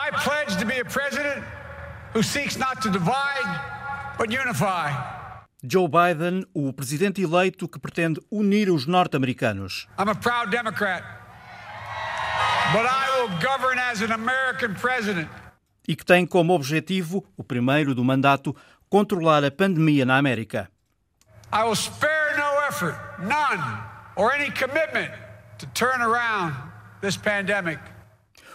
I pledge to be a president who seeks not to divide, but unify. Joe Biden, o presidente eleito que pretende unir os norte-americanos. I'm a proud Democrat, but I will govern as an American president. E que tem como objetivo, o primeiro do mandato, controlar a pandemia na América. I will spare no effort, none, or any commitment to turn around this pandemic.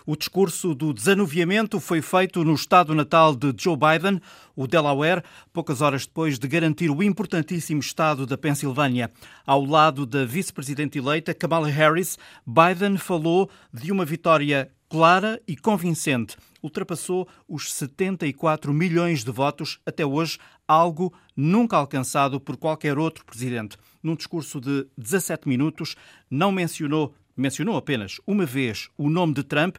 O discurso do desanuviamento foi feito no estado natal de Joe Biden, o Delaware, poucas horas depois de garantir o importantíssimo estado da Pensilvânia. Ao lado da vice-presidente eleita Kamala Harris, Biden falou de uma vitória clara e convincente. Ultrapassou os 74 milhões de votos até hoje, algo nunca alcançado por qualquer outro presidente. Num discurso de 17 minutos, não mencionou mencionou apenas uma vez o nome de Trump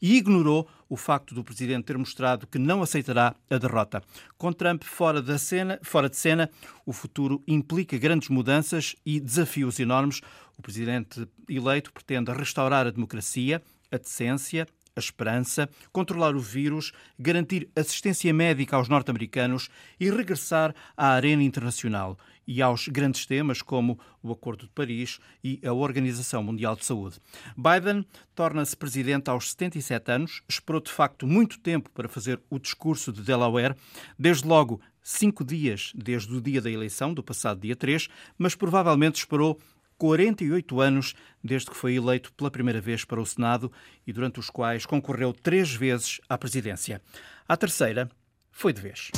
e ignorou o facto do presidente ter mostrado que não aceitará a derrota. Com Trump fora, da cena, fora de cena, o futuro implica grandes mudanças e desafios enormes. O presidente eleito pretende restaurar a democracia, a decência, a esperança, controlar o vírus, garantir assistência médica aos norte-americanos e regressar à arena internacional e aos grandes temas como o Acordo de Paris e a Organização Mundial de Saúde. Biden torna-se presidente aos 77 anos, esperou de facto muito tempo para fazer o discurso de Delaware, desde logo cinco dias desde o dia da eleição, do passado dia 3, mas provavelmente esperou 48 anos desde que foi eleito pela primeira vez para o Senado e durante os quais concorreu três vezes à presidência. A terceira foi de vez.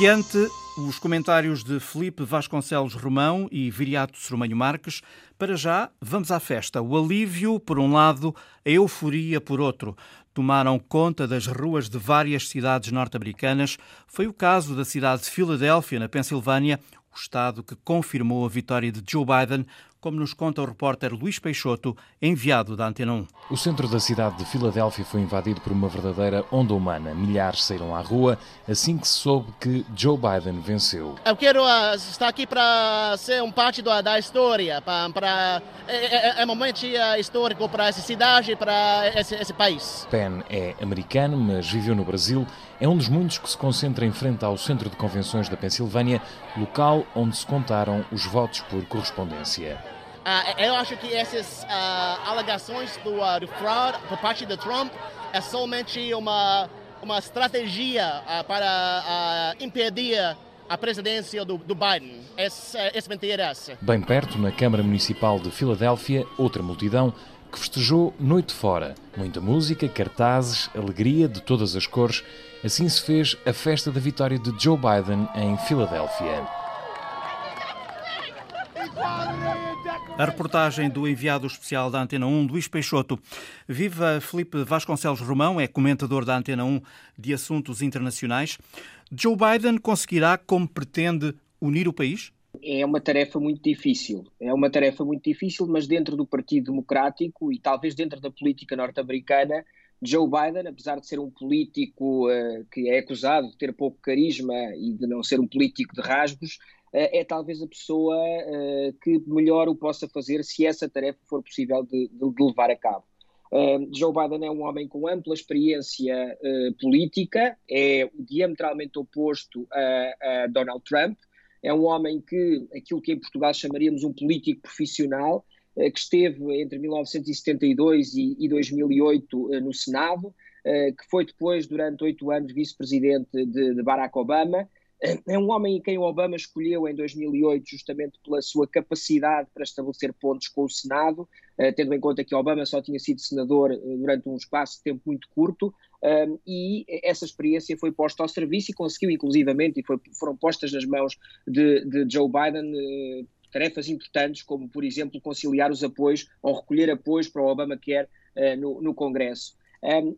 Adiante, os comentários de Felipe Vasconcelos Romão e Viriato Sormanho Marques. Para já, vamos à festa. O alívio, por um lado, a euforia, por outro. Tomaram conta das ruas de várias cidades norte-americanas. Foi o caso da cidade de Filadélfia, na Pensilvânia, o estado que confirmou a vitória de Joe Biden como nos conta o repórter Luís Peixoto, enviado da Antena 1. O centro da cidade de Filadélfia foi invadido por uma verdadeira onda humana. Milhares saíram à rua assim que se soube que Joe Biden venceu. Eu quero uh, estar aqui para ser um parte da, da história, para, é, é, é, um momento histórico para essa cidade, para esse, esse país. Penn é americano, mas viveu no Brasil. É um dos muitos que se concentra em frente ao Centro de Convenções da Pensilvânia, local onde se contaram os votos por correspondência. Uh, eu acho que essas uh, alegações do, uh, do fraud por parte de Trump é somente uma, uma estratégia para impedir a presidência do, do Biden. Essa, essa mentira é essa. Bem perto, na Câmara Municipal de Filadélfia, outra multidão que festejou noite fora. Muita música, cartazes, alegria de todas as cores. Assim se fez a festa da vitória de Joe Biden em Filadélfia. A reportagem do enviado especial da Antena 1, Luís Peixoto. Viva Felipe Vasconcelos Romão, é comentador da Antena 1 de assuntos internacionais. Joe Biden conseguirá, como pretende, unir o país? É uma tarefa muito difícil. É uma tarefa muito difícil, mas dentro do Partido Democrático e talvez dentro da política norte-americana, Joe Biden, apesar de ser um político uh, que é acusado de ter pouco carisma e de não ser um político de rasgos, é talvez a pessoa eh, que melhor o possa fazer se essa tarefa for possível de, de levar a cabo. Uh, Joe Biden é um homem com ampla experiência política, é diametralmente oposto a, a, Donald Trump, é um homem que, aquilo que em Portugal chamaríamos um político profissional, que esteve entre 1972 e, e 2008 no Senado, que foi depois, durante oito anos, vice-presidente de, de Barack Obama, é um homem em quem o Obama escolheu em 2008 justamente pela sua capacidade para estabelecer pontos com o Senado, eh, tendo em conta que Obama só tinha sido senador eh, durante um espaço de tempo muito curto, e essa experiência foi posta ao serviço e conseguiu inclusivamente, e foi, foram postas nas mãos de, de Joe Biden tarefas importantes, como por exemplo conciliar os apoios ou recolher apoios para o Obamacare no, no Congresso.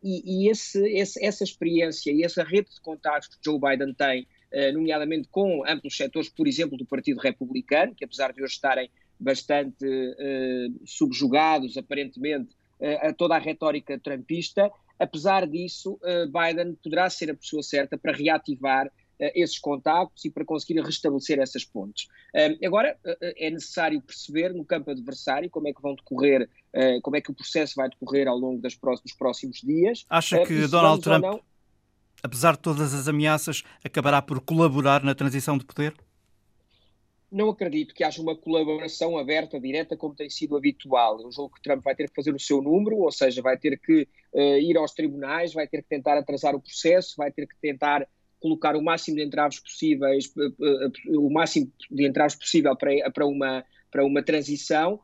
E, e esse, esse, essa experiência e essa rede de contatos que Joe Biden tem, nomeadamente com amplos setores, por exemplo, do Partido Republicano, que apesar de hoje estarem bastante uh, subjugados, aparentemente, uh, a toda a retórica trumpista, apesar disso, Biden poderá ser a pessoa certa para reativar esses contactos e para conseguir restabelecer essas pontes. Agora, é necessário perceber no campo adversário como é que vão decorrer, como é que o processo vai decorrer ao longo dos próximos dias. Acha que Donald Trump, não... apesar de todas as ameaças, acabará por colaborar na transição de poder? não acredito que haja uma colaboração aberta, direta, como tem sido habitual. Eu julgo que Trump vai ter que fazer o seu número, ou seja, vai ter que uh, ir aos tribunais, vai ter que tentar atrasar o processo, vai ter que tentar colocar o máximo de entraves possíveis, o máximo de entraves possível para, para, uma, para uma transição,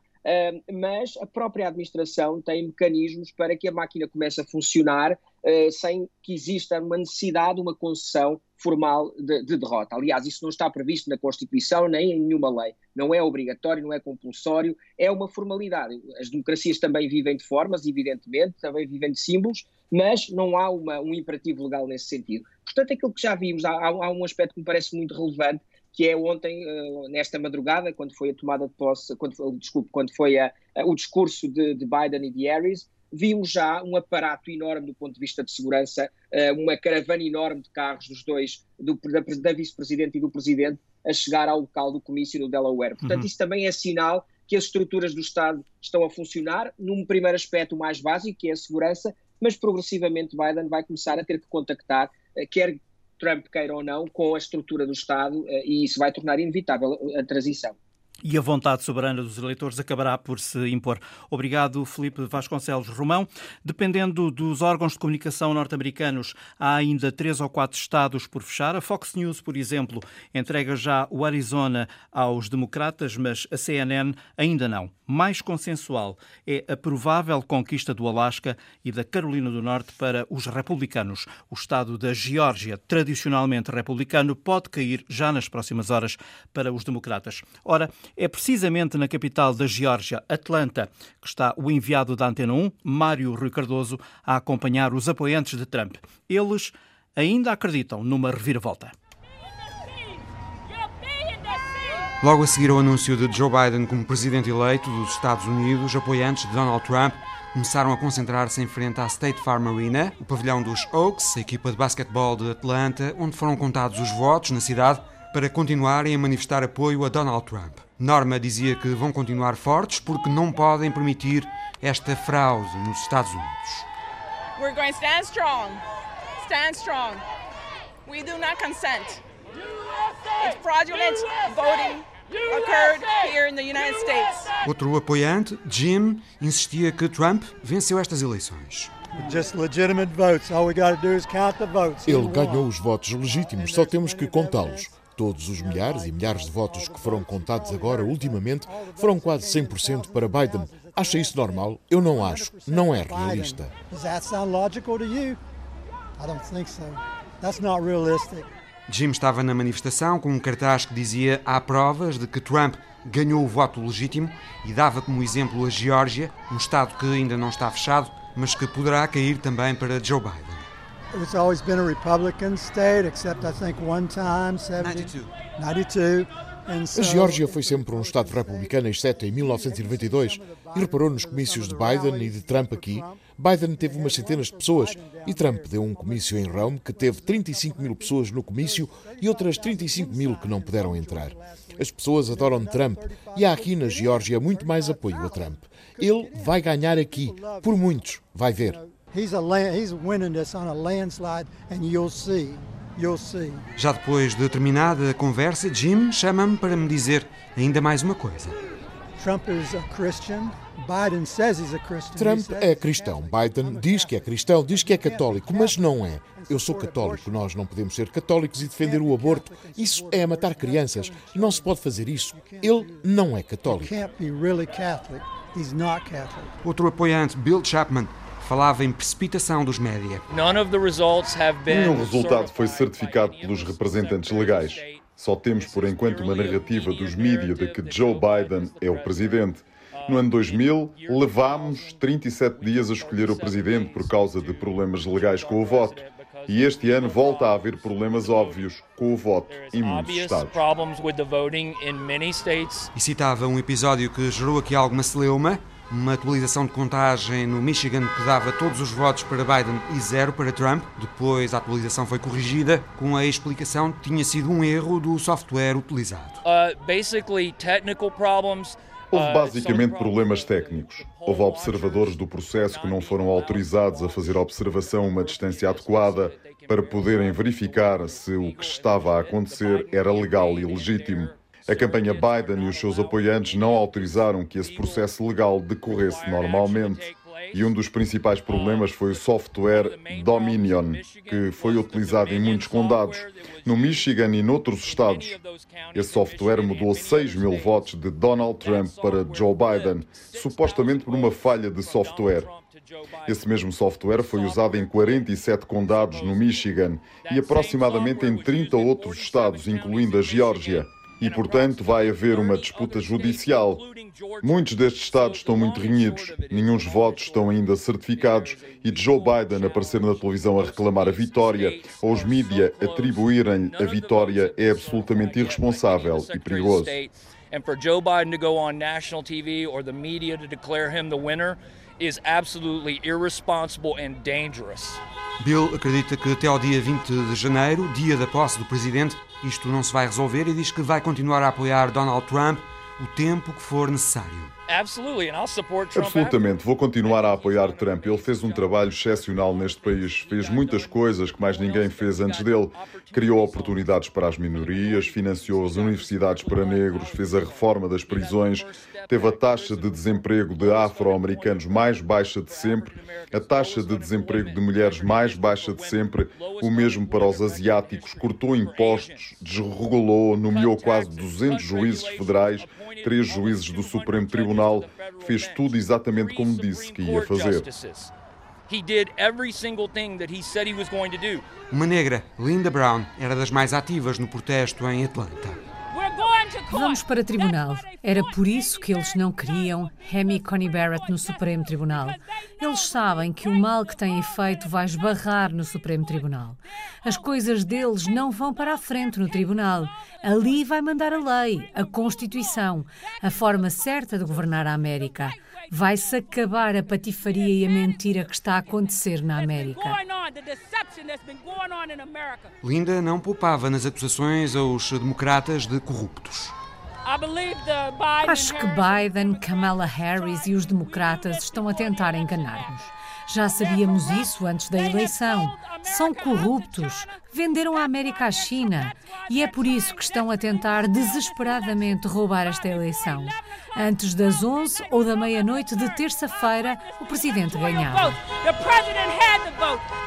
mas a própria administração tem mecanismos para que a máquina comece a funcionar uh, sem que exista uma necessidade, uma concessão formal de, de, derrota. Aliás, isso não está previsto na Constituição nem em nenhuma lei. Não é obrigatório, não é compulsório, é uma formalidade. As democracias também vivem de formas, evidentemente, também vivem de símbolos, mas não há uma, um imperativo legal nesse sentido. Portanto, aquilo que já vimos, há, há um aspecto que me parece muito relevante, que é ontem, uh, nesta madrugada, quando foi a tomada de posse, quando, desculpe, quando foi a, a, o discurso de, de, Biden e de Harris, vimos já um aparato enorme do ponto de vista de segurança, uh, uma caravana enorme de carros dos dois, do, da, da vice-presidente e do presidente, a chegar ao local do comício no Delaware. Portanto, uhum. isso também é sinal que as estruturas do Estado estão a funcionar, num primeiro aspecto mais básico, que é a segurança, mas progressivamente Biden vai começar a ter que contactar, eh, quer Trump queira ou não, com a estrutura do Estado, eh, e isso vai tornar inevitável a transição e a vontade soberana dos eleitores acabará por se impor. Obrigado, Felipe Vasconcelos Romão. Dependendo dos órgãos de comunicação norte-americanos, há ainda três ou quatro estados por fechar. A Fox News, por exemplo, entrega já o Arizona aos democratas, mas a CNN ainda não. Mais consensual é a provável conquista do Alasca e da Carolina do Norte para os republicanos. O estado da Geórgia, tradicionalmente republicano, pode cair já nas próximas horas para os democratas. Ora, é precisamente na capital da Geórgia, Atlanta, que está o enviado da Antena 1, Mário Rui Cardoso, a acompanhar os apoiantes de Trump. Eles ainda acreditam numa reviravolta. Logo a seguir ao anúncio de Joe Biden como presidente eleito dos Estados Unidos, apoiantes de Donald Trump começaram a concentrar-se em frente à State Farm Arena, o pavilhão dos Oaks, a equipa de basquetebol de Atlanta, onde foram contados os votos na cidade para continuarem a manifestar apoio a Donald Trump. Norma dizia que vão continuar fortes porque não podem permitir esta fraude nos Estados Unidos. We're going to stand strong. Stand strong. We do not consent. It's fraudulent voting occurred here in the United States. Outro apoiante, Jim, insistia que Trump venceu estas eleições. Ele ganhou os votos legítimos, só temos que contá-los. Todos os milhares e milhares de votos que foram contados agora, ultimamente, foram quase 100% para Biden. Acha isso normal? Eu não acho. Não é realista. Jim estava na manifestação com um cartaz que dizia há provas de que Trump ganhou o voto legítimo e dava como exemplo a Geórgia, um estado que ainda não está fechado, mas que poderá cair também para Joe Biden. It's always been a Republican state, except I think one time, 72. 92. A Geórgia foi sempre um Estado republicano, exceto em 1992. E reparou nos comícios de Biden e de Trump aqui. Biden teve umas centenas de pessoas e Trump deu um comício em Rome que teve 35 mil pessoas no comício e outras 35 mil que não puderam entrar. As pessoas adoram Trump e há aqui na Geórgia muito mais apoio a Trump. Ele vai ganhar aqui, por muitos, vai ver. He's, a land, he's winning this on a landslide and you'll see. You'll see. Já depois de terminada a conversa, Jim chama-me para me dizer ainda mais uma coisa. Trump is a Christian. Biden says he's a Christian. Trump é cristão. Biden diz que é cristão, diz que é católico, mas não é. Eu sou católico. Nós não podemos ser católicos e defender o aborto. Isso é matar crianças. Não se pode fazer isso. Ele não é católico. Outro apoiante, Bill Chapman, falava em precipitação dos média. Nenhum resultado foi certificado pelos representantes legais. Só temos, por enquanto, uma narrativa dos mídias de que Joe Biden é o presidente. No ano 2000, levámos 37 dias a escolher o presidente por causa de problemas legais com o voto. E este ano volta a haver problemas óbvios com o voto em muitos estados. E citava um episódio que gerou aqui alguma celeuma, uma atualização de contagem no Michigan que dava todos os votos para Biden e zero para Trump. Depois a atualização foi corrigida com a explicação que tinha sido um erro do software utilizado. Uh, basically technical problems Houve ah, basicamente problemas técnicos. Houve observadores do processo que não foram autorizados a fazer observação a uma distância adequada para poderem verificar se o que estava a acontecer era legal e legítimo. A campanha Biden e os seus apoiantes não autorizaram que esse processo legal decorresse normalmente. E um dos principais problemas foi o software Dominion, que foi utilizado em muitos condados, no Michigan e noutros estados. Esse software mudou 6 mil votos de Donald Trump para Joe Biden, supostamente por uma falha de software. Esse mesmo software foi usado em 47 condados no Michigan e aproximadamente em 30 outros estados, incluindo a Geórgia e, portanto, vai haver uma disputa judicial. Muitos destes estados estão muito renhidos, dos votos estão ainda certificados e Joe Biden aparecer na televisão a reclamar a vitória ou os mídia atribuírem a vitória é absolutamente irresponsável e perigoso. And for Joe Biden to go on national TV or the media to declare him the winner is absolutely irresponsible and dangerous. Bill acredita que até ao dia 20 de janeiro, dia da posse do presidente, isto não se vai resolver e diz que vai continuar a apoiar Donald Trump o tempo que for necessário. Absolutamente, vou continuar a apoiar Trump. Ele fez um trabalho excepcional neste país, fez muitas coisas que mais ninguém fez antes dele. Criou oportunidades para as minorias, financiou as universidades para negros, fez a reforma das prisões, teve a taxa de desemprego de afro-americanos mais baixa de sempre, a taxa de desemprego de mulheres mais baixa de sempre, o mesmo para os asiáticos, cortou impostos, desregulou, nomeou quase 200 juízes federais três juízes do Supremo Tribunal, fez tudo exatamente como disse que ia fazer. Uma negra, Linda Brown, era das mais ativas no protesto em Atlanta. Vamos para tribunal. Era por isso que eles não queriam Hemi Coney Barrett no Supremo Tribunal. Eles sabem que o mal que têm feito vai esbarrar no Supremo Tribunal. As coisas deles não vão para a frente no tribunal. Ali vai mandar a lei, a Constituição, a forma certa de governar a América. Vai-se acabar a patifaria e a mentira que está a acontecer na América. Linda não poupava nas acusações aos democratas de corruptos. Acho que Biden, Kamala Harris e os democratas estão a tentar enganar-nos. Já sabíamos isso antes da eleição. São corruptos, venderam a América à China e é por isso que estão a tentar desesperadamente roubar esta eleição. Antes das 11 ou da meia-noite de terça-feira, o presidente ganhava.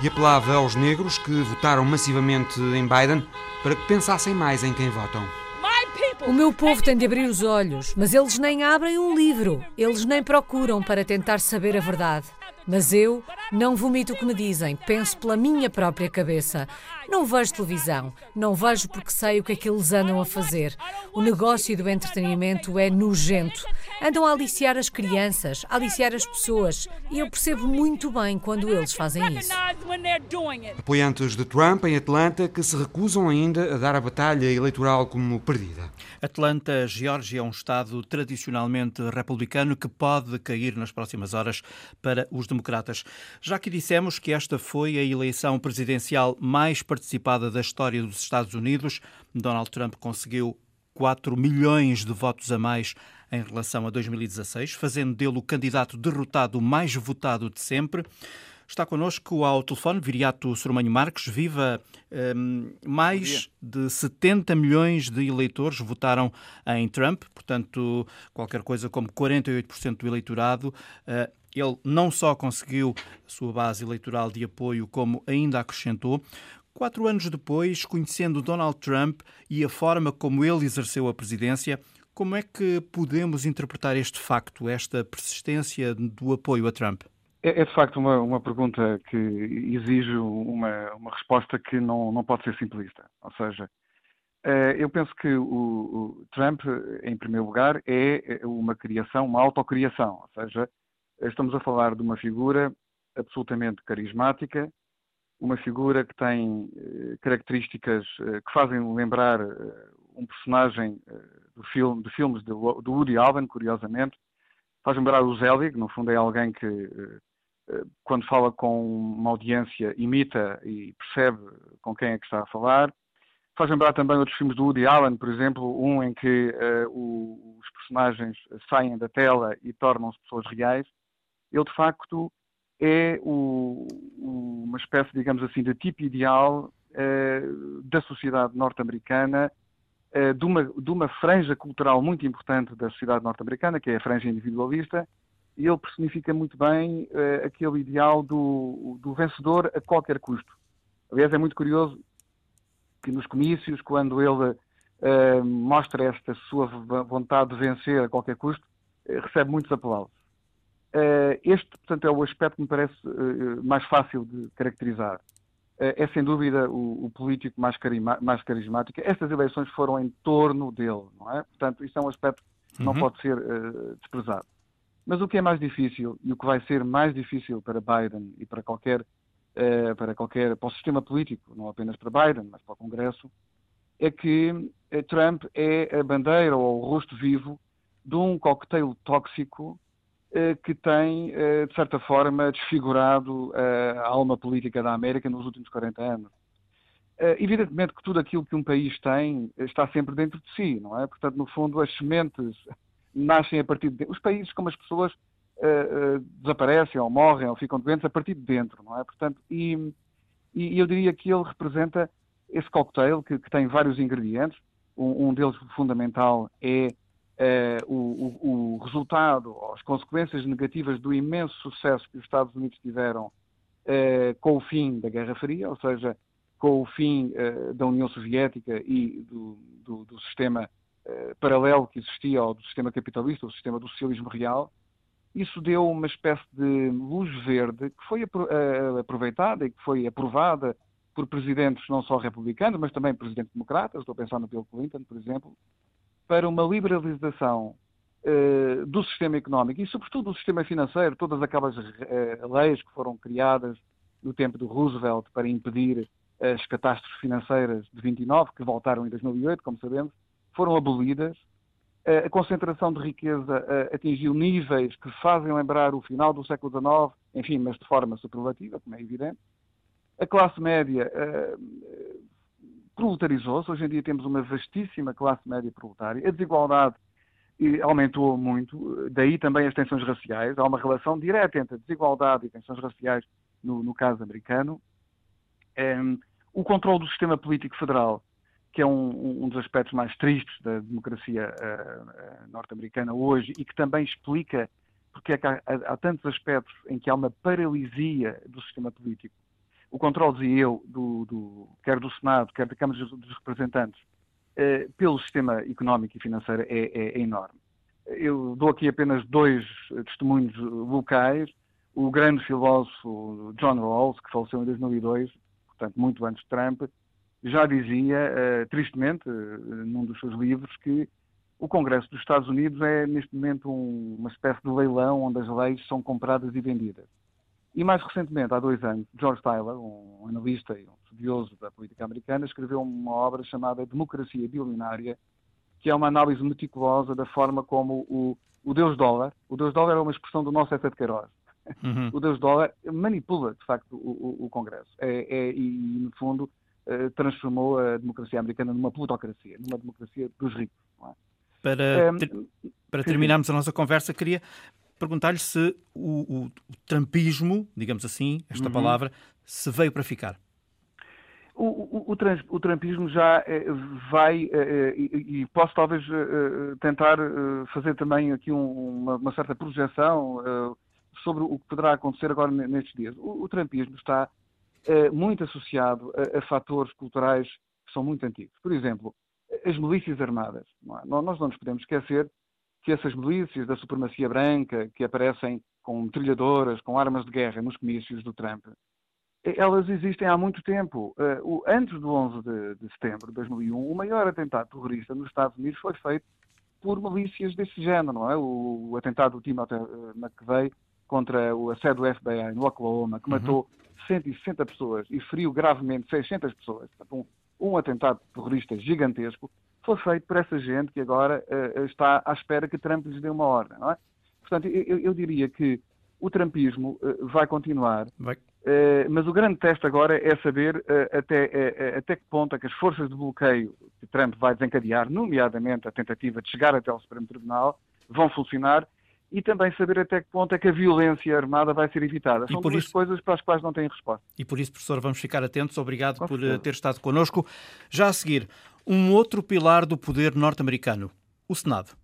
E apelava aos negros que votaram massivamente em Biden para que pensassem mais em quem votam. O meu povo tem de abrir os olhos, mas eles nem abrem um livro, eles nem procuram para tentar saber a verdade. Mas eu não vomito o que me dizem, penso pela minha própria cabeça. Não vejo televisão, não vejo porque sei o que é que eles andam a fazer. O negócio do entretenimento é nojento. Andam a aliciar as crianças, a aliciar as pessoas. E eu percebo muito bem quando eles fazem isso. Apoiantes de Trump em Atlanta que se recusam ainda a dar a batalha eleitoral como perdida. Atlanta, Geórgia, é um estado tradicionalmente republicano que pode cair nas próximas horas para os democratas. Já que dissemos que esta foi a eleição presidencial mais participada da história dos Estados Unidos, Donald Trump conseguiu 4 milhões de votos a mais em relação a 2016, fazendo dele o candidato derrotado mais votado de sempre. Está connosco ao telefone Viriato Sormanho Marques. Viva! Um, mais de 70 milhões de eleitores votaram em Trump, portanto, qualquer coisa como 48% do eleitorado. Uh, ele não só conseguiu a sua base eleitoral de apoio, como ainda acrescentou. Quatro anos depois, conhecendo Donald Trump e a forma como ele exerceu a presidência, como é que podemos interpretar este facto, esta persistência do apoio a Trump? É, é de facto uma, uma pergunta que exige uma, uma resposta que não, não pode ser simplista. Ou seja, eu penso que o, o, Trump, em primeiro lugar, é uma criação, uma autocriação. Ou seja, estamos a falar de uma figura absolutamente carismática, uma figura que tem características que fazem lembrar um personagem do filme, de filmes do Woody Allen, curiosamente. Faz lembrar o Zelig, no fundo é alguém que eh, quando fala com uma audiência, imita e percebe com quem é que está a falar. Faz lembrar também outros filmes do Woody Allen, por exemplo, um em que uh, os personagens saem da tela e tornam-se pessoas reais. Ele, de facto, é o, o, uma espécie, digamos assim, de tipo ideal uh, da sociedade norte-americana, de, uma, de uma franja cultural muito importante da sociedade norte-americana, que é a franja individualista, e ele personifica muito bem uh, aquele ideal do, do, vencedor a qualquer custo. Aliás, é muito curioso que nos comícios, quando ele uh, mostra esta sua vontade de vencer a qualquer custo, uh, recebe muitos aplausos. este, portanto, é o aspecto que me parece mais fácil de caracterizar. É sem dúvida o, o político mais, mais, carismático. Estas eleições foram em torno dele, não é? Portanto, isso é um aspecto que não uhum. pode ser desprezado. Mas o que é mais difícil e o que vai ser mais difícil para Biden e para qualquer, uh, para qualquer, para o sistema político, não apenas para Biden, mas para o Congresso, é que uh, Trump é a bandeira ou o rosto vivo de um coquetel tóxico uh, que tem, de certa forma, desfigurado a alma política da América nos últimos 40 anos. Evidentemente que tudo aquilo que um país tem está sempre dentro de si, não é? Portanto, no fundo, as sementes nascem a partir de Os países como as pessoas desaparecem ou morrem ou ficam doentes a partir de dentro, não é? Portanto, e, e eu diria que ele representa esse cocktail que, que tem vários ingredientes. Um, um deles fundamental é uh, o, o, o, resultado, as consequências negativas do imenso sucesso que os Estados Unidos tiveram com o fim da Guerra Fria, ou seja, com o fim da União Soviética e do, do, do sistema eh, paralelo que existia ao do sistema capitalista, o sistema do socialismo real, isso deu uma espécie de luz verde que foi eh, aproveitada e que foi aprovada por presidentes não só republicanos, mas também presidentes democratas, estou a pensar no Bill Clinton, por exemplo, para uma liberalização uh, do sistema económico e, sobretudo, do sistema financeiro, todas aquelas uh, leis que foram criadas no tempo do Roosevelt para impedir as catástrofes financeiras de 29, que voltaram em 2008, como sabemos, foram abolidas, a concentração de riqueza atingiu níveis que fazem lembrar o final do século XIX, enfim, mas de forma superlativa, como é evidente. A classe média proletarizou-se, hoje em dia temos uma vastíssima classe média proletária, a desigualdade aumentou muito, daí também as tensões raciais, há uma relação direta entre a desigualdade e tensões raciais no, no caso americano. Um, o controle do sistema político federal que é um, um, dos aspectos mais tristes da democracia uh, norte-americana hoje e que também explica porque é que há, há, tantos aspectos em que há uma paralisia do sistema político. O controle, dizia eu, do, do, quer do Senado, quer da Câmara dos Representantes, uh, pelo sistema económico e financeiro é, é, é, enorme. Eu dou aqui apenas dois testemunhos locais. O grande filósofo John Rawls, que faleceu em 2002, portanto muito antes de Trump, já dizia, uh, tristemente, uh, num dos seus livros, que o Congresso dos Estados Unidos é, neste momento, um, uma espécie de leilão onde as leis são compradas e vendidas. E mais recentemente, há dois anos, George Tyler, um analista e um estudioso da política americana, escreveu uma obra chamada Democracia Bilionária, que é uma análise meticulosa da forma como o, o Deus dólar, o Deus dólar é uma expressão do nosso Essa de Queiroz, uhum. o Deus dólar manipula, de facto, o, o, o Congresso. É, é, e, no fundo, eh, transformou a democracia americana numa plutocracia, numa democracia dos ricos. É? Para, ter, para terminarmos a nossa conversa, queria perguntar-lhe se o, o, o, trumpismo, digamos assim, esta uhum. palavra, se veio para ficar. O, trans, o trampismo já eh, vai, eh, e, e, posso talvez tentar fazer também aqui um, uma, uma, certa projeção sobre o que poderá acontecer agora nestes dias. O, trampismo está eh, muito associado a, a, fatores culturais que são muito antigos. Por exemplo, as milícias armadas. Não é? Nós não nos podemos esquecer que essas milícias da supremacia branca que aparecem com trilhadoras, com armas de guerra nos comícios do Trump, elas existem há muito tempo. Uh, antes do 11 de, de, setembro de 2001, o maior atentado terrorista nos Estados Unidos foi feito por milícias desse género, não é? O, o atentado do Timothy McVeigh contra o, a sede do FBI no Oklahoma, que uhum. matou 160 pessoas e feriu gravemente 600 pessoas. Um, um atentado terrorista gigantesco foi feito por essa gente que agora uh, está à espera que Trump lhes dê uma ordem, não é? Portanto, eu, eu diria que o trumpismo uh, vai continuar, vai. Uh, mas o grande teste agora é saber até, até que ponto é que as forças de bloqueio que Trump vai desencadear, nomeadamente a tentativa de chegar até ao Supremo Tribunal, vão funcionar e também saber até que ponto é que a violência armada vai ser evitada. São duas isso... coisas para as quais não têm resposta. E por isso, professor, vamos ficar atentos. Obrigado Com por certeza. ter estado connosco. Já a seguir, um outro pilar do poder norte-americano, o Senado.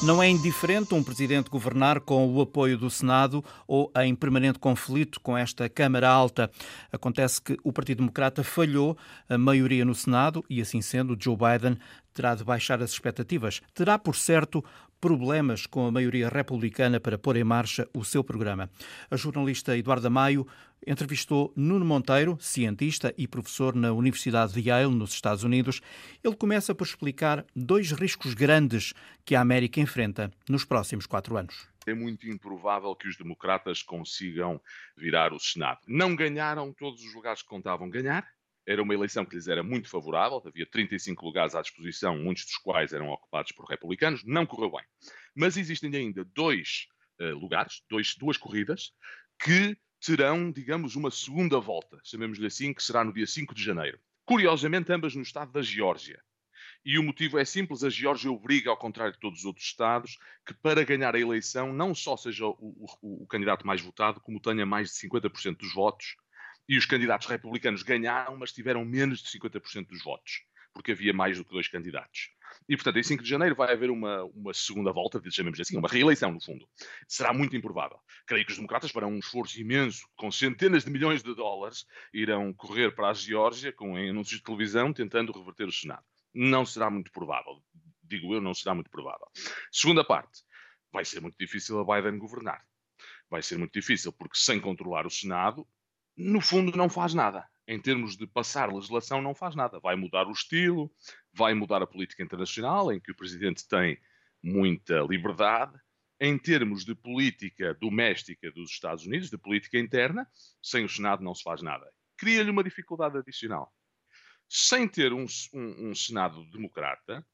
Não é indiferente um presidente governar com o apoio do Senado ou em permanente conflito com esta Câmara Alta. Acontece que o Partido Democrata falhou a maioria no Senado e, assim sendo, Joe Biden terá de baixar as expectativas. Terá, por certo, problemas com a maioria republicana para pôr em marcha o seu programa. A jornalista Eduarda Maio entrevistou Nuno Monteiro, cientista e professor na Universidade de Yale, nos Estados Unidos. Ele começa por explicar dois riscos grandes que a América enfrenta nos próximos quatro anos. É muito improvável que os democratas consigam virar o Senado. Não ganharam todos os lugares que contavam ganhar, era uma eleição que lhes era muito favorável, havia 35 lugares à disposição, muitos dos quais eram ocupados por republicanos, não correu bem. Mas existem ainda dois uh, lugares, dois, duas corridas, que terão, digamos, uma segunda volta, chamemos-lhe assim, que será no dia 5 de janeiro. Curiosamente, ambas no estado da Geórgia. E o motivo é simples: a Geórgia obriga, ao contrário de todos os outros Estados, que para ganhar a eleição não só seja o, o, o candidato mais votado, como tenha mais de 50% dos votos e os candidatos republicanos ganharam, mas tiveram menos de 50% dos votos, porque havia mais do que dois candidatos. E, portanto, em 5 de janeiro vai haver uma, uma segunda volta, chamemos assim, uma reeleição, no fundo. Será muito improvável. Creio que os democratas farão um esforço imenso, com centenas de milhões de dólares, irão correr para a Geórgia, com anúncios de televisão, tentando reverter o Senado. Não será muito provável. Digo eu, não será muito provável. Segunda parte. Vai ser muito difícil a Biden governar. Vai ser muito difícil, porque sem controlar o Senado, no fundo não faz nada. Em termos de passar legislação, não faz nada. Vai mudar o estilo, vai mudar a política internacional, em que o presidente tem muita liberdade. Em termos de política doméstica dos Estados Unidos, de política interna, sem o Senado não se faz nada. Cria-lhe uma dificuldade adicional. Sem ter um, um, um Senado democrata,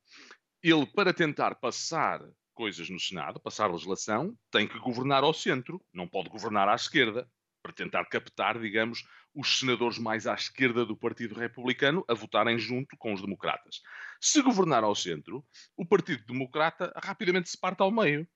ele, para tentar passar coisas no Senado, passar legislação, tem que governar ao centro, não pode governar à esquerda para tentar captar, digamos, os senadores mais à esquerda do Partido Republicano a votarem junto com os democratas. Se governar ao centro, o Partido Democrata rapidamente se parte ao meio,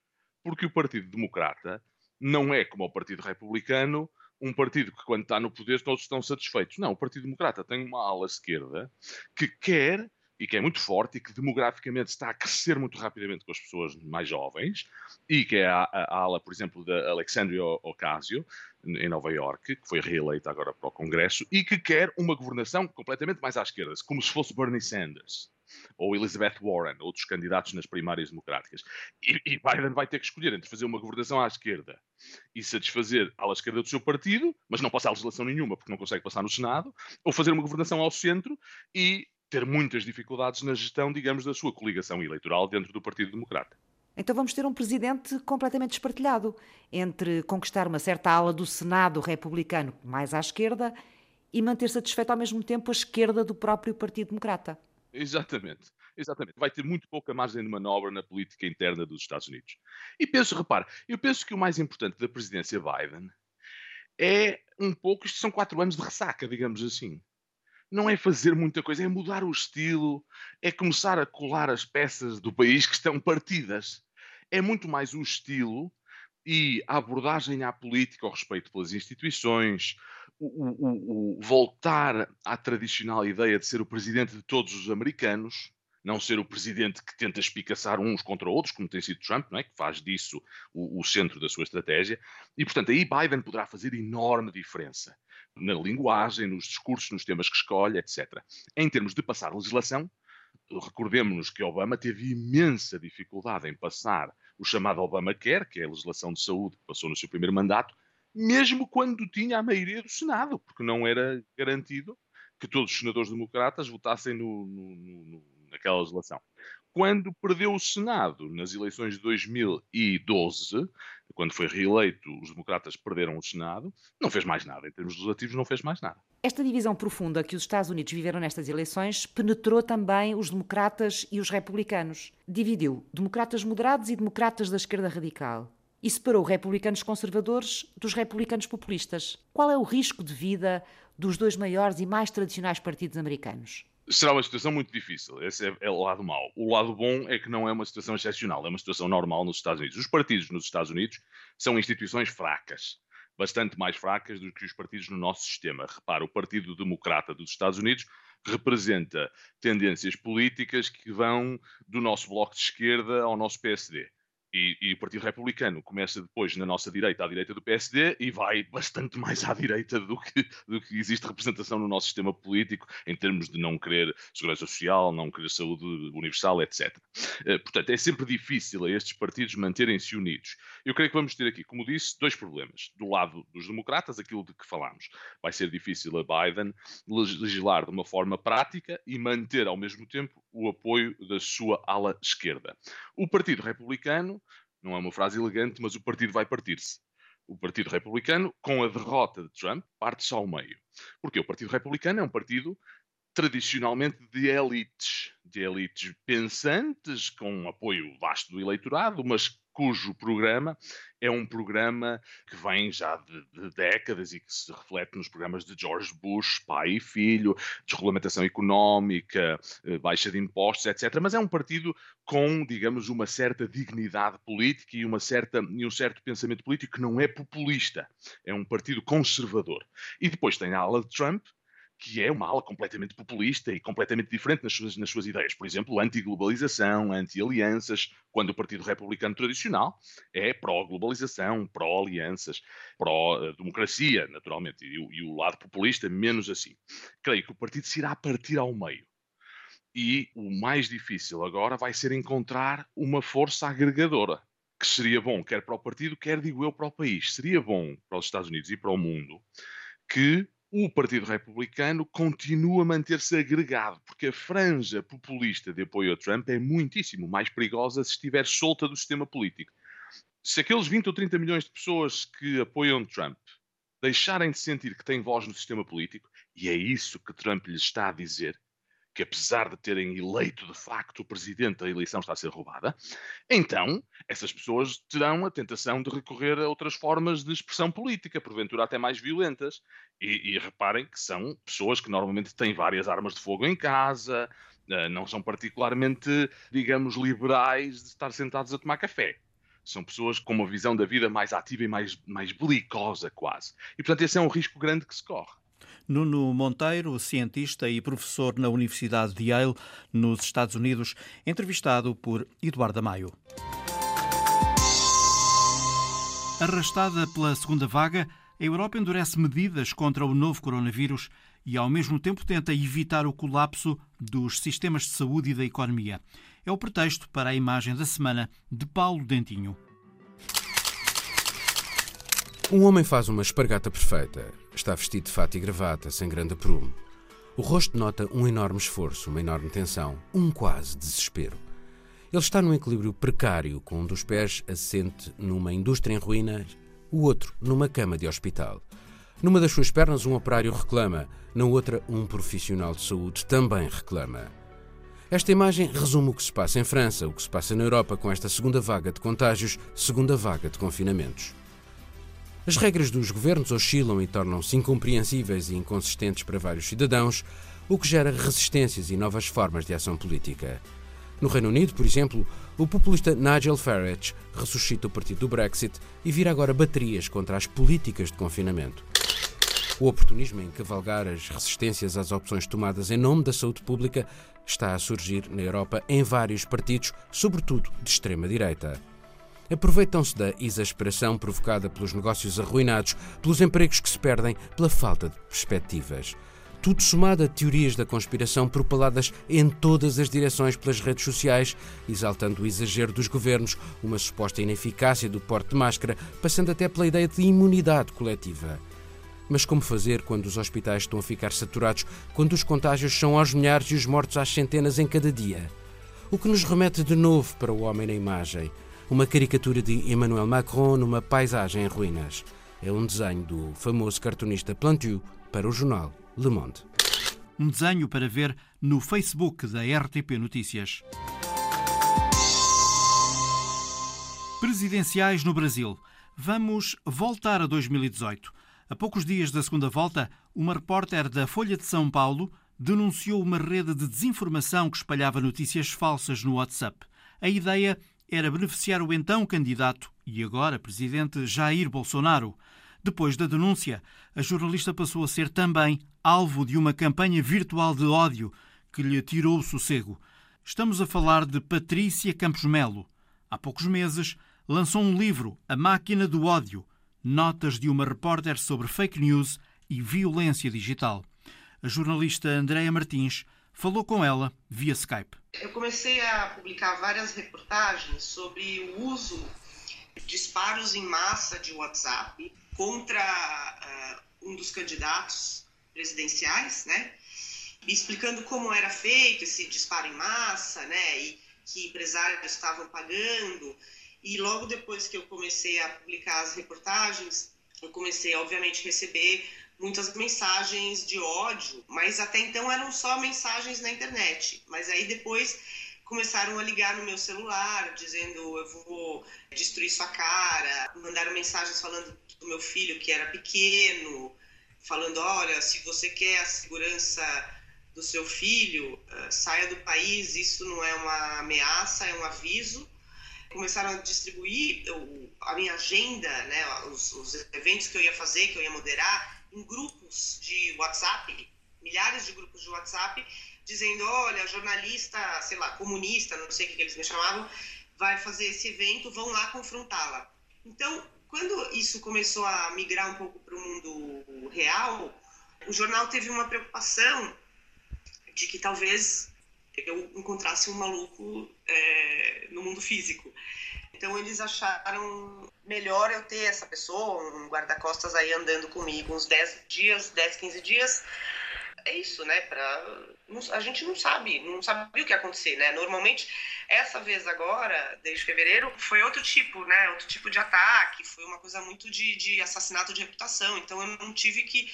porque o Partido Democrata não é como o Partido Republicano, um partido que, quando está no poder, todos estão satisfeitos. Não, o Partido Democrata tem uma ala esquerda que quer e que é muito forte e que demograficamente está a crescer muito rapidamente com as pessoas mais jovens e que é a, a, a ala, por exemplo, da Alexandria Ocasio, em Nova York, que foi reeleita agora para o Congresso e que quer uma governação completamente mais à esquerda, como se fosse Bernie Sanders ou Elizabeth Warren, outros candidatos nas primárias democráticas. E, e, Biden vai ter que escolher entre fazer uma governação à esquerda e satisfazer à esquerda do seu partido, mas não passar legislação nenhuma porque não consegue passar no Senado, ou fazer uma governação ao centro e ter muitas dificuldades na gestão, digamos, da sua coligação eleitoral dentro do Partido Democrata. Então vamos ter um presidente completamente espartilhado entre conquistar uma certa ala do Senado republicano mais à esquerda e manter satisfeito ao mesmo tempo a esquerda do próprio Partido Democrata. Exatamente. Exatamente. Vai ter muito pouca margem de manobra na política interna dos Estados Unidos. E penso, repare, eu penso que o mais importante da presidência Biden é um pouco, isto são quatro anos de ressaca, digamos assim não é fazer muita coisa, é mudar o estilo, é começar a colar as peças do país que estão partidas. É muito mais o estilo e a abordagem à política, ao respeito pelas instituições, o, o, o, voltar à tradicional ideia de ser o presidente de todos os americanos, não ser o presidente que tenta espicaçar uns contra outros, como tem sido Trump, não é? que faz disso o, o centro da sua estratégia. E, portanto, aí Biden poderá fazer enorme diferença na linguagem, nos discursos, nos temas que escolhe, etc. Em termos de passar legislação, recordemos-nos que Obama teve imensa dificuldade em passar o chamado Obamacare, que é a legislação de saúde que passou no seu primeiro mandato, mesmo quando tinha a maioria do Senado, porque não era garantido que todos os senadores democratas votassem no, no, no, naquela legislação. Quando perdeu o Senado nas eleições de 2012, quando foi reeleito, os democratas perderam o Senado, não fez mais nada. Em termos legislativos, não fez mais nada. Esta divisão profunda que os Estados Unidos viveram nestas eleições penetrou também os democratas e os republicanos. Dividiu democratas moderados e democratas da esquerda radical. E separou republicanos conservadores dos republicanos populistas. Qual é o risco de vida dos dois maiores e mais tradicionais partidos americanos? será uma situação muito difícil. Esse é, é, o lado mau. O lado bom é que não é uma situação excepcional, é uma situação normal nos Estados Unidos. Os partidos nos Estados Unidos são instituições fracas, bastante mais fracas do que os partidos no nosso sistema. Repara, o Partido Democrata dos Estados Unidos representa tendências políticas que vão do nosso bloco de esquerda ao nosso PSD. E, e, o Partido Republicano começa depois na nossa direita, à direita do PSD, e vai bastante mais à direita do que, do que existe representação no nosso sistema político, em termos de não querer segurança social, não querer saúde universal, etc. Eh, portanto, é sempre difícil a estes partidos manterem-se unidos. Eu creio que vamos ter aqui, como disse, dois problemas. Do lado dos democratas, aquilo de que falámos. Vai ser difícil a Biden legislar de uma forma prática e manter ao mesmo tempo o apoio da sua ala esquerda. O Partido Republicano, não é uma frase elegante, mas o partido vai partir-se. O Partido Republicano, com a derrota de Trump, parte-se ao meio. Porque o Partido Republicano é um partido tradicionalmente de elites, de elites pensantes, com apoio vasto do eleitorado, mas cujo programa é um programa que vem já de, de, décadas e que se reflete nos programas de George Bush, pai e filho, desregulamentação económica, eh, baixa de impostos, etc. Mas é um partido com, digamos, uma certa dignidade política e, uma certa, e um certo pensamento político que não é populista. É um partido conservador. E depois tem a ala de Trump, que é uma ala completamente populista e completamente diferente nas suas, nas suas ideias. Por exemplo, anti-globalização, anti-alianças, quando o Partido Republicano tradicional é pró-globalização, pró-alianças, pró-democracia, naturalmente, e, e, o lado populista menos assim. Creio que o partido se irá partir ao meio. E o mais difícil agora vai ser encontrar uma força agregadora, que seria bom, quer para o partido, quer, digo eu, para o país. Seria bom para os Estados Unidos e para o mundo que o Partido Republicano continua a manter-se agregado, porque a franja populista de apoio a Trump é muitíssimo mais perigosa se estiver solta do sistema político. Se aqueles 20 ou 30 milhões de pessoas que apoiam Trump deixarem de sentir que têm voz no sistema político, e é isso que Trump lhes está a dizer, que apesar de terem eleito de facto o presidente, a eleição está a ser roubada, então essas pessoas terão a tentação de recorrer a outras formas de expressão política, porventura até mais violentas. E, e reparem que são pessoas que normalmente têm várias armas de fogo em casa, eh, não são particularmente, digamos, liberais de estar sentados a tomar café. São pessoas com uma visão da vida mais ativa e mais, mais belicosa, quase. E, portanto, esse é um risco grande que se corre. Nuno Monteiro, cientista e professor na Universidade de Yale, nos Estados Unidos, entrevistado por Eduardo Maio. Arrastada pela segunda vaga, a Europa endurece medidas contra o novo coronavírus e, ao mesmo tempo, tenta evitar o colapso dos sistemas de saúde e da economia. É o pretexto para a imagem da semana de Paulo Dentinho. Um homem faz uma espargata perfeita. Está vestido de fato e gravata, sem grande aprumo. O rosto nota um enorme esforço, uma enorme tensão, um quase desespero. Ele está num equilíbrio precário, com um dos pés assente numa indústria em ruínas, o outro numa cama de hospital. Numa das suas pernas, um operário reclama, na outra, um profissional de saúde também reclama. Esta imagem resume o que se passa em França, o que se passa na Europa com esta segunda vaga de contágios, segunda vaga de confinamentos. As regras dos governos oscilam e tornam-se incompreensíveis e inconsistentes para vários cidadãos, o que gera resistências e novas formas de ação política. No Reino Unido, por exemplo, o populista Nigel Farage ressuscita o partido do Brexit e vira agora baterias contra as políticas de confinamento. O oportunismo em cavalgar as resistências às opções tomadas em nome da saúde pública está a surgir na Europa em vários partidos, sobretudo de extrema-direita aproveitam-se da exasperação provocada pelos negócios arruinados, pelos empregos que se perdem, pela falta de perspectivas. tudo somado a teorias da conspiração propaladas em todas as direções pelas redes sociais, exaltando o exagero dos governos, uma suposta ineficácia do porte de máscara, passando até pela ideia de imunidade coletiva. Mas como fazer quando os hospitais estão a ficar saturados, quando os contágios são aos milhares e os mortos às centenas em cada dia? O que nos remete de novo para o homem na imagem. Uma caricatura de Emmanuel Macron numa paisagem em ruínas. É um desenho do famoso cartunista Plantu para o jornal Le Monde. Um desenho para ver no Facebook da RTP Notícias. Presidenciais no Brasil. Vamos voltar a 2018. A poucos dias da segunda volta, uma repórter da Folha de São Paulo denunciou uma rede de desinformação que espalhava notícias falsas no WhatsApp. A ideia era beneficiar o então candidato e agora presidente Jair Bolsonaro. Depois da denúncia, a jornalista passou a ser também alvo de uma campanha virtual de ódio que lhe tirou o sossego. Estamos a falar de Patrícia Campos Melo. Há poucos meses, lançou um livro, A Máquina do Ódio, notas de uma repórter sobre fake news e violência digital. A jornalista Andréa Martins falou com ela via Skype. Eu comecei a publicar várias reportagens sobre o uso de disparos em massa de WhatsApp contra uh, um dos candidatos presidenciais, né? Explicando como era feito esse disparo em massa, né? E que empresários estavam pagando e logo depois que eu comecei a publicar as reportagens, eu comecei, obviamente, a receber muitas mensagens de ódio, mas até então eram só mensagens na internet. Mas aí depois começaram a ligar no meu celular, dizendo eu vou destruir sua cara, mandaram mensagens falando do meu filho que era pequeno, falando olha, se você quer a segurança do seu filho, eh, saia do país, isso não é uma ameaça, é um aviso começaram a distribuir a minha agenda, né, os, os, eventos que eu ia fazer, que eu ia moderar, em grupos de WhatsApp, milhares de grupos de WhatsApp, dizendo, olha, jornalista, sei lá, comunista, não sei o que eles me chamavam, vai fazer esse evento, vão lá confrontá-la. Então, quando isso começou a migrar um pouco para o mundo real, o jornal teve uma preocupação de que talvez eu encontrasse um maluco é, no mundo físico. Então eles acharam melhor eu ter essa pessoa, um guarda-costas aí andando comigo uns 10 dias, 10, 15 dias. É isso, né? Pra... A gente não sabe, não sabe o que ia acontecer, né? Normalmente, essa vez agora, desde fevereiro, foi outro tipo, né? Outro tipo de ataque, foi uma coisa muito de, de assassinato de reputação. Então eu não tive que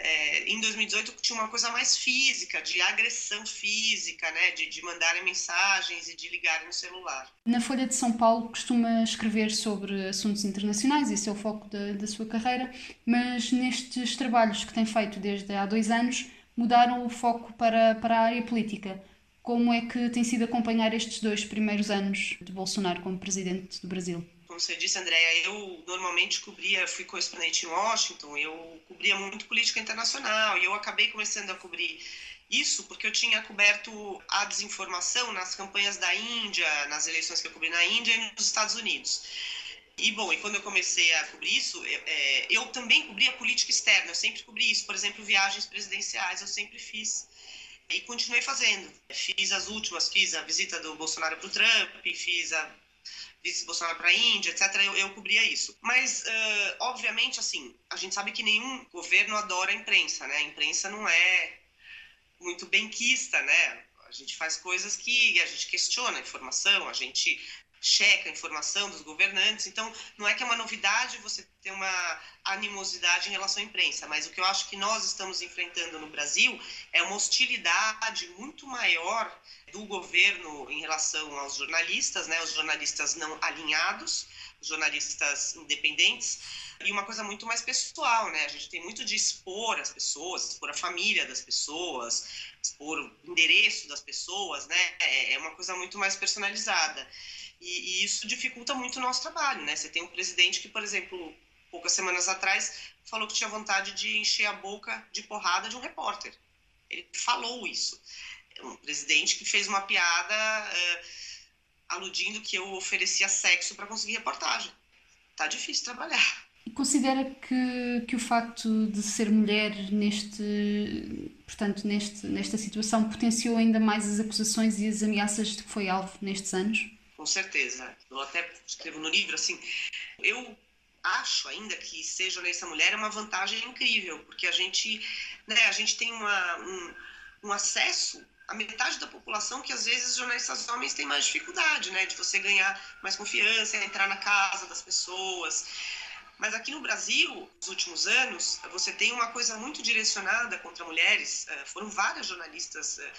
é, em 2018 tinha uma coisa mais física, de agressão física, né, de, de mandarem mensagens e de ligarem no celular. Na Folha de São Paulo costuma escrever sobre assuntos internacionais, esse é o foco da, da sua carreira, mas nestes trabalhos que tem feito desde há dois anos mudaram o foco para, para a área política. Como é que tem sido acompanhar estes dois primeiros anos de Bolsonaro como presidente do Brasil? Como você disse, Andréia, eu normalmente cobria, fui correspondente em Washington, eu cobria muito política internacional e eu acabei começando a cobrir isso porque eu tinha coberto a desinformação nas campanhas da Índia, nas eleições que eu cobri na Índia e nos Estados Unidos. E bom, e quando eu comecei a cobrir isso, eu, é, eu também cobria política externa, eu sempre cobri isso, por exemplo, viagens presidenciais, eu sempre fiz e continuei fazendo. Fiz as últimas, fiz a visita do Bolsonaro para o Trump, fiz a vice Bolsonaro para a Índia, etc., eu, eu cobria isso. Mas, uh, obviamente, assim, a gente sabe que nenhum governo adora a imprensa, né? A imprensa não é muito benquista, né? A gente faz coisas que a gente questiona a informação, a gente checa a informação dos governantes. Então, não é que é uma novidade você ter uma animosidade em relação à imprensa, mas o que eu acho que nós estamos enfrentando no Brasil é uma hostilidade muito maior do governo em relação aos jornalistas, né, os jornalistas não alinhados, os jornalistas independentes, e uma coisa muito mais pessoal, né? A gente tem muito de expor as pessoas, expor a família das pessoas, expor o endereço das pessoas, né? É, é uma coisa muito mais personalizada. E, e isso dificulta muito o nosso trabalho, né? Você tem um presidente que, por exemplo, poucas semanas atrás, falou que tinha vontade de encher a boca de porrada de um repórter. Ele falou isso um presidente que fez uma piada uh, aludindo que eu oferecia sexo para conseguir reportagem. Tá difícil trabalhar. E considera que, que o facto de ser mulher neste, portanto, neste, nesta situação potenciou ainda mais as acusações e as ameaças de que foi alvo nestes anos? Com certeza. Eu até escrevo no livro assim, eu acho ainda que ser jornalista mulher é uma vantagem incrível, porque a gente, né, a gente tem uma, um, um acesso a metade da população que às vezes jornalistas homens têm mais dificuldade, né, de você ganhar mais confiança, entrar na casa das pessoas. Mas aqui no Brasil, nos últimos anos, você tem uma coisa muito direcionada contra mulheres. Eh, foram várias jornalistas eh,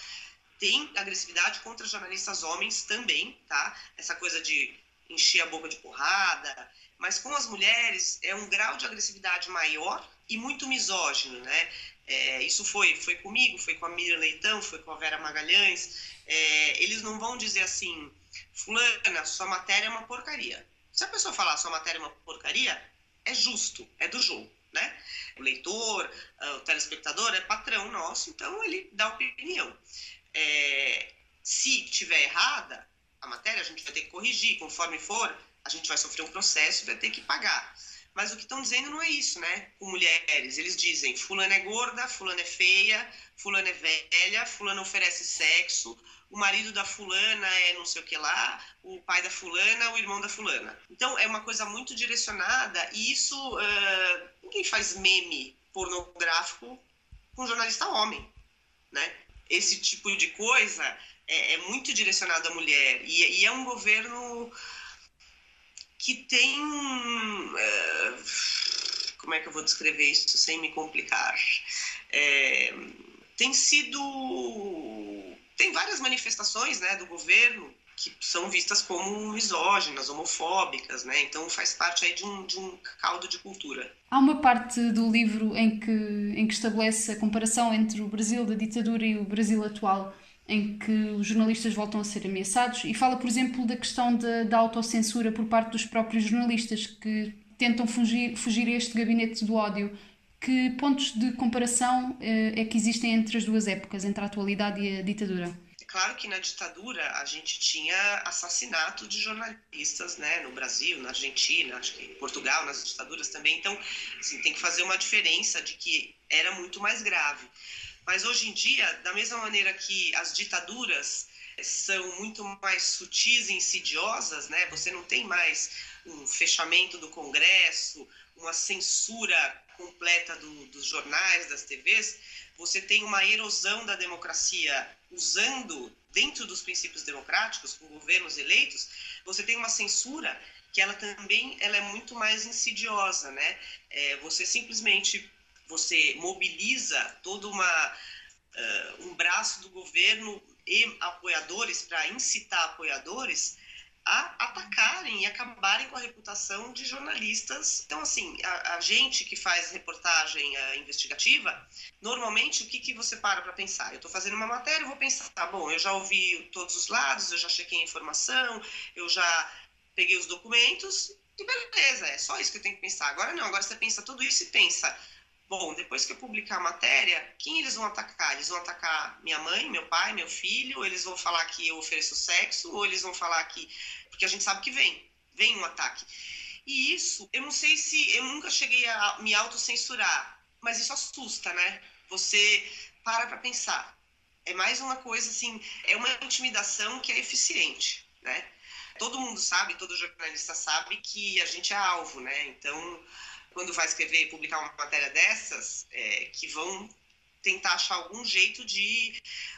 tem agressividade contra jornalistas homens também, tá? Essa coisa de encher a boca de porrada, mas com as mulheres é um grau de agressividade maior e muito misógino, né? É, isso foi, foi comigo, foi com a Miriam Leitão, foi com a Vera Magalhães. É, eles não vão dizer assim, fulana, sua matéria é uma porcaria. Se a pessoa falar sua matéria é uma porcaria, é justo, é do jogo, né? O leitor, ah, o telespectador é patrão nosso, então ele dá opinião. É, se tiver errada a matéria, a gente vai ter que corrigir, conforme for, a gente vai sofrer um processo e vai ter que pagar. Mas o que estão dizendo não é isso, né? Com mulheres, eles dizem: fulana é gorda, fulana é feia, fulana é velha, fulana oferece sexo, o marido da fulana é não sei o que lá, o pai da fulana, o irmão da fulana. Então é uma coisa muito direcionada e isso uh, ninguém faz meme pornográfico com jornalista homem, né? Esse tipo de coisa é, é muito direcionado à mulher e, e é um governo que tem. Uh, como é que eu vou descrever isso sem me complicar? É, tem sido. Tem várias manifestações né, do governo que são vistas como misóginas, homofóbicas, né? Então faz parte aí de um, de um caldo de cultura. Há uma parte do livro em que, em que estabelece a comparação entre o Brasil da ditadura e o Brasil atual em que os jornalistas voltam a ser ameaçados e fala, por exemplo, da questão da, da autocensura por parte dos próprios jornalistas que tentam fugir, fugir a este gabinete do ódio. Que pontos de comparação eh, é que existem entre as duas épocas, entre a atualidade e a ditadura? É claro que na ditadura a gente tinha assassinato de jornalistas, né, no Brasil, na Argentina, acho que em Portugal, nas ditaduras também. Então, assim, tem que fazer uma diferença de que era muito mais grave. Mas hoje em dia, da mesma maneira que as ditaduras são muito mais sutis e insidiosas, né? Você não tem mais um fechamento do Congresso, uma censura completa do, dos jornais, das TVs. Você tem uma erosão da democracia usando dentro dos princípios democráticos, com governos eleitos. Você tem uma censura que ela também ela é muito mais insidiosa, né? É, você simplesmente você mobiliza todo uma, uh, um braço do governo e apoiadores para incitar apoiadores a atacarem e acabarem com a reputação de jornalistas. Então, assim, a, a gente que faz reportagem uh, investigativa, normalmente o que, que você para para pensar? Eu estou fazendo uma matéria, eu vou pensar, tá bom, eu já ouvi todos os lados, eu já chequei a informação, eu já peguei os documentos e beleza, é só isso que eu tenho que pensar. Agora não, agora você pensa tudo isso e pensa, Bom, depois que eu publicar a matéria, quem eles vão atacar? Eles vão atacar minha mãe, meu pai, meu filho, eles vão falar que eu ofereço sexo, ou eles vão falar que. Porque a gente sabe que vem, vem um ataque. E isso, eu não sei se. Eu nunca cheguei a me autocensurar, mas isso assusta, né? Você para para pensar. É mais uma coisa assim, é uma intimidação que é eficiente, né? Todo mundo sabe, todo jornalista sabe que a gente é alvo, né? Então quando vai escrever e publicar uma matéria dessas, é, que vão tentar achar algum jeito de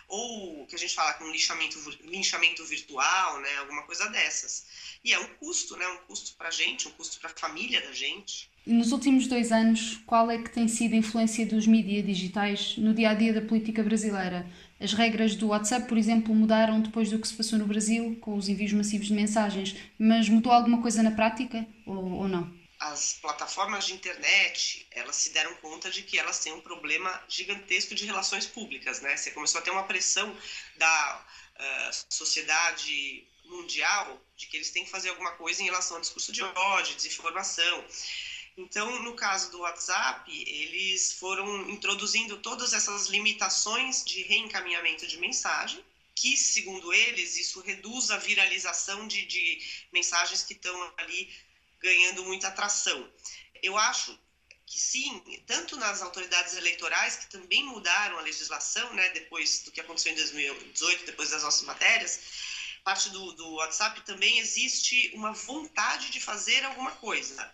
ou que a gente fala com linchamento, linchamento virtual, né, alguma coisa dessas. E é um custo, né, um custo para a gente, um custo para a família da gente. Nos últimos dois anos, qual é que tem sido a influência dos mídias digitais no dia a dia da política brasileira? As regras do WhatsApp, por exemplo, mudaram depois do que se passou no Brasil, com os envios massivos de mensagens, mas mudou alguma coisa na prática ou, ou não? As plataformas de internet, elas se deram conta de que elas têm um problema gigantesco de relações públicas, né? Você começou a ter uma pressão da uh, sociedade mundial de que eles têm que fazer alguma coisa em relação ao discurso de ódio, desinformação. Então, no caso do WhatsApp, eles foram introduzindo todas essas limitações de reencaminhamento de mensagem, que, segundo eles, isso reduz a viralização de, de mensagens que estão ali ganhando muita atração. eu acho que sim, tanto nas autoridades eleitorais, que também mudaram a legislação, né, depois do que aconteceu em 2018, depois das nossas matérias, parte do, do WhatsApp também existe uma vontade de fazer alguma coisa.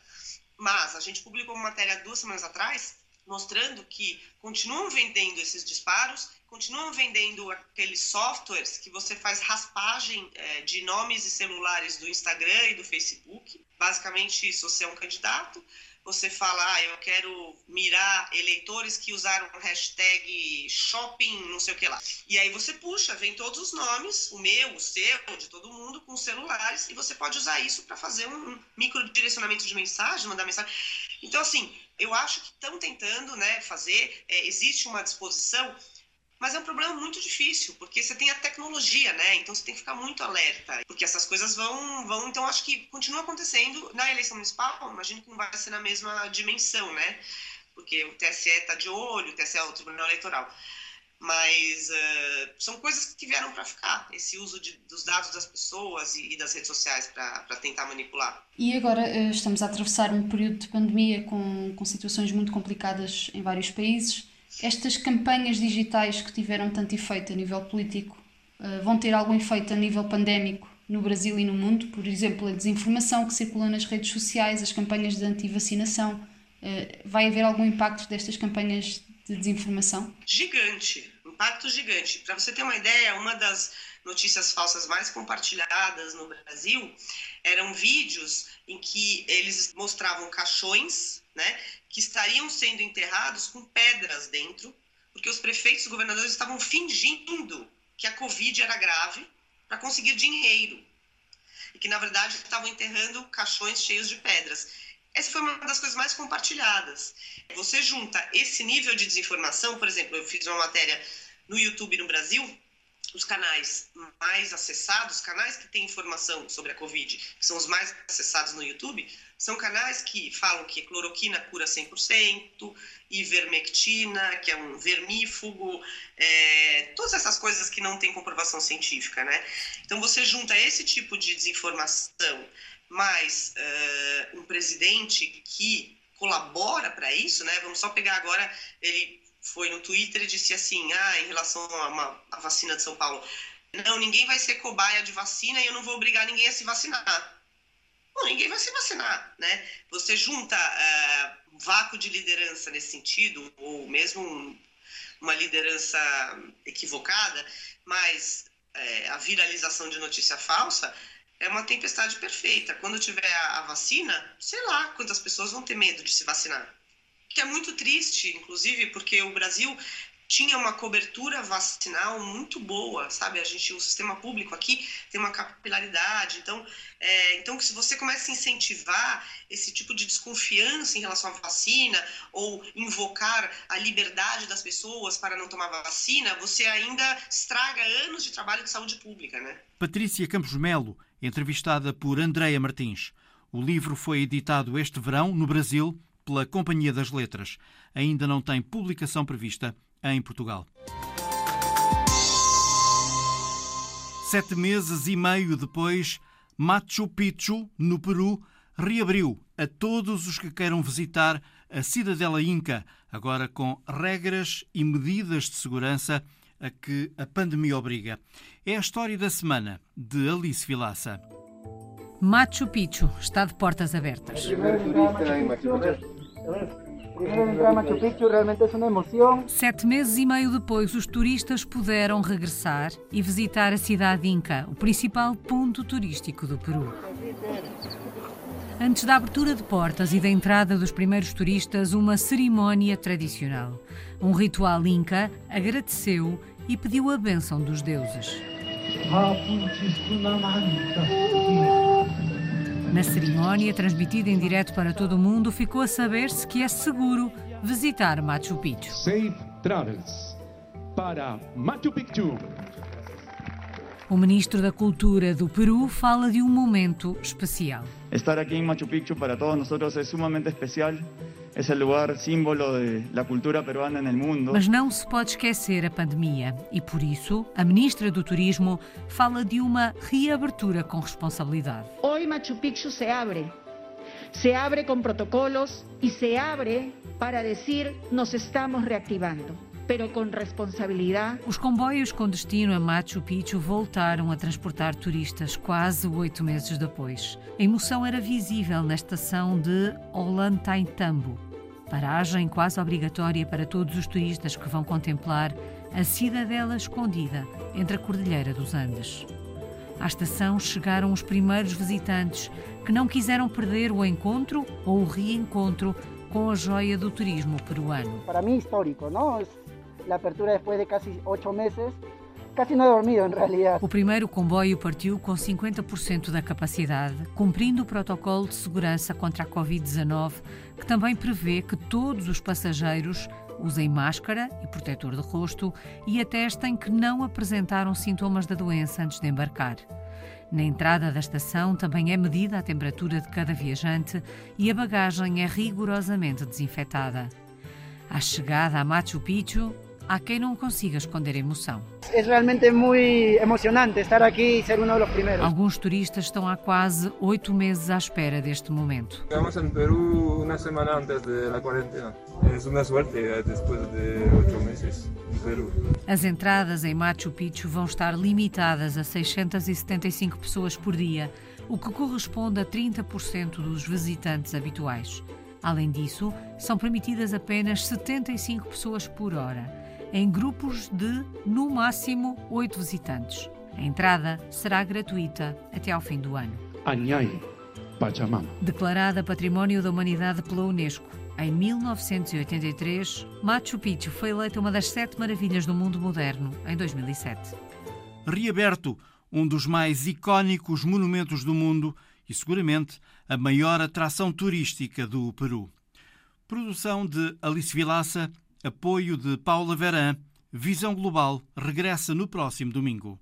Mas a gente publicou uma matéria duas semanas atrás mostrando que continuam vendendo esses disparos, continuam vendendo aqueles softwares que você faz raspagem é, de nomes e celulares do Instagram e do Facebook. Basicamente, se você é um candidato, você fala, ah, eu quero mirar eleitores que usaram hashtag shopping, não sei o que lá. E aí você puxa, vem todos os nomes, o meu, o seu, de todo mundo, com celulares, e você pode usar isso para fazer um micro direcionamento de mensagem, mandar mensagem. Então, assim, eu acho que estão tentando né, fazer, é, existe uma disposição mas é um problema muito difícil, porque você tem a tecnologia, né? Então você tem que ficar muito alerta, porque essas coisas vão, vão. Então acho que continua acontecendo na eleição municipal. Imagino que não vai ser na mesma dimensão, né? Porque o TSE está de olho, o TSE é o Tribunal Eleitoral. Mas uh, são coisas que vieram para ficar, esse uso de, dos dados das pessoas e, e das redes sociais para tentar manipular. E agora uh, estamos a atravessar um período de pandemia com, com situações muito complicadas em vários países estas campanhas digitais que tiveram tanto efeito a nível político uh, vão ter algum efeito a nível pandémico no Brasil e no mundo? Por exemplo, a desinformação que circula nas redes sociais, as campanhas de antivacinação. Vai haver algum impacto destas campanhas de desinformação? Gigante, impacto gigante. Para você ter uma ideia, uma das notícias falsas mais compartilhadas no Brasil eram vídeos em que eles mostravam caixões, né, que estariam sendo enterrados com pedras dentro, porque os prefeitos e governadores estavam fingindo que a Covid era grave para conseguir dinheiro. E que, na verdade, estavam enterrando caixões cheios de pedras. Essa foi uma das coisas mais compartilhadas. Você junta esse nível de desinformação, por exemplo, eu fiz uma matéria no YouTube no Brasil, os canais mais acessados, canais que têm informação sobre a Covid, que são os mais acessados no YouTube, são canais que falam que cloroquina cura 100%, ivermectina, que é um vermífugo, é, todas essas coisas que não têm comprovação científica, né? Então você junta esse tipo de desinformação mais uh, um presidente que colabora para isso, né? Vamos só pegar agora, ele foi no Twitter e disse assim, ah, em relação a uma a vacina de São Paulo, não, ninguém vai ser cobaia de vacina e eu não vou obrigar ninguém a se vacinar. Bom, ninguém vai se vacinar, né? Você junta uh, vácuo de liderança nesse sentido, ou mesmo um, uma liderança equivocada, mas é, a viralização de notícia falsa é uma tempestade perfeita. Quando tiver a, a vacina, sei lá quantas pessoas vão ter medo de se vacinar que é muito triste, inclusive, porque o Brasil tinha uma cobertura vacinal muito boa, sabe? A gente, o sistema público aqui tem uma capilaridade, então, é, então se você começa a incentivar esse tipo de desconfiança em relação à vacina ou invocar a liberdade das pessoas para não tomar vacina, você ainda estraga anos de trabalho de saúde pública, né? Patrícia Campos Melo, entrevistada por Andreia Martins. O livro foi editado este verão no Brasil pela Companhia das Letras. Ainda não tem publicação prevista em Portugal. Sete meses e meio depois, Machu Picchu, no Peru, reabriu a todos os que queiram visitar a cidadela Inca, agora com regras e medidas de segurança a que a pandemia obriga. É a história da semana de Alice Vilaça. Machu Picchu está de portas abertas. Sete meses e meio depois, os turistas puderam regressar e visitar a cidade Inca, o principal ponto turístico do Peru. Antes da abertura de portas e da entrada dos primeiros turistas, uma cerimónia tradicional. Um ritual Inca agradeceu e pediu a bênção dos deuses. Na cerimónia, transmitida em direto para todo o mundo, ficou a saber-se que é seguro visitar Machu Picchu. Safe travels para Machu Picchu. O ministro da Cultura do Peru fala de um momento especial. Estar aqui em Machu Picchu para todos nós é sumamente especial. É o lugar símbolo da cultura peruana no mundo. Mas não se pode esquecer a pandemia e, por isso, a ministra do Turismo fala de uma reabertura com responsabilidade. Hoje Machu Picchu se abre. Se abre com protocolos e se abre para dizer nos estamos reactivando pero com responsabilidade. Os comboios com destino a Machu Picchu voltaram a transportar turistas quase oito meses depois. A emoção era visível na estação de Ollantaytambo, paragem quase obrigatória para todos os turistas que vão contemplar a cidadela escondida entre a Cordilheira dos Andes. À estação chegaram os primeiros visitantes que não quiseram perder o encontro ou o reencontro com a joia do turismo peruano. Para mim, histórico, não? A abertura depois de quase oito meses. Casi não he dormido, em realidade. O primeiro comboio partiu com 50% da capacidade, cumprindo o protocolo de segurança contra a Covid-19, que também prevê que todos os passageiros usem máscara e protetor de rosto e atestem que não apresentaram sintomas da doença antes de embarcar. Na entrada da estação também é medida a temperatura de cada viajante e a bagagem é rigorosamente desinfetada. À chegada a Machu Picchu, há quem não consiga esconder a emoção. É realmente muito emocionante estar aqui e ser um dos primeiros. Alguns turistas estão há quase oito meses à espera deste momento. Estamos em Peru uma semana antes da quarentena. É uma sorte eh, depois de oito meses em Peru. As entradas em Machu Picchu vão estar limitadas a 675 pessoas por dia, o que corresponde a 30% dos visitantes habituais. Além disso, são permitidas apenas 75 pessoas por hora em grupos de, no máximo, oito visitantes. A entrada será gratuita até ao fim do ano. Anhai, Pachamama. Declarada Património da Humanidade pela Unesco, em 1983, Machu Picchu foi eleita uma das sete maravilhas do mundo moderno em 2007. Reaberto, um dos mais icónicos monumentos do mundo e seguramente a maior atração turística do Peru. Produção de Alice Vilaça Apoio de Paula Veran. Visão Global regressa no próximo domingo.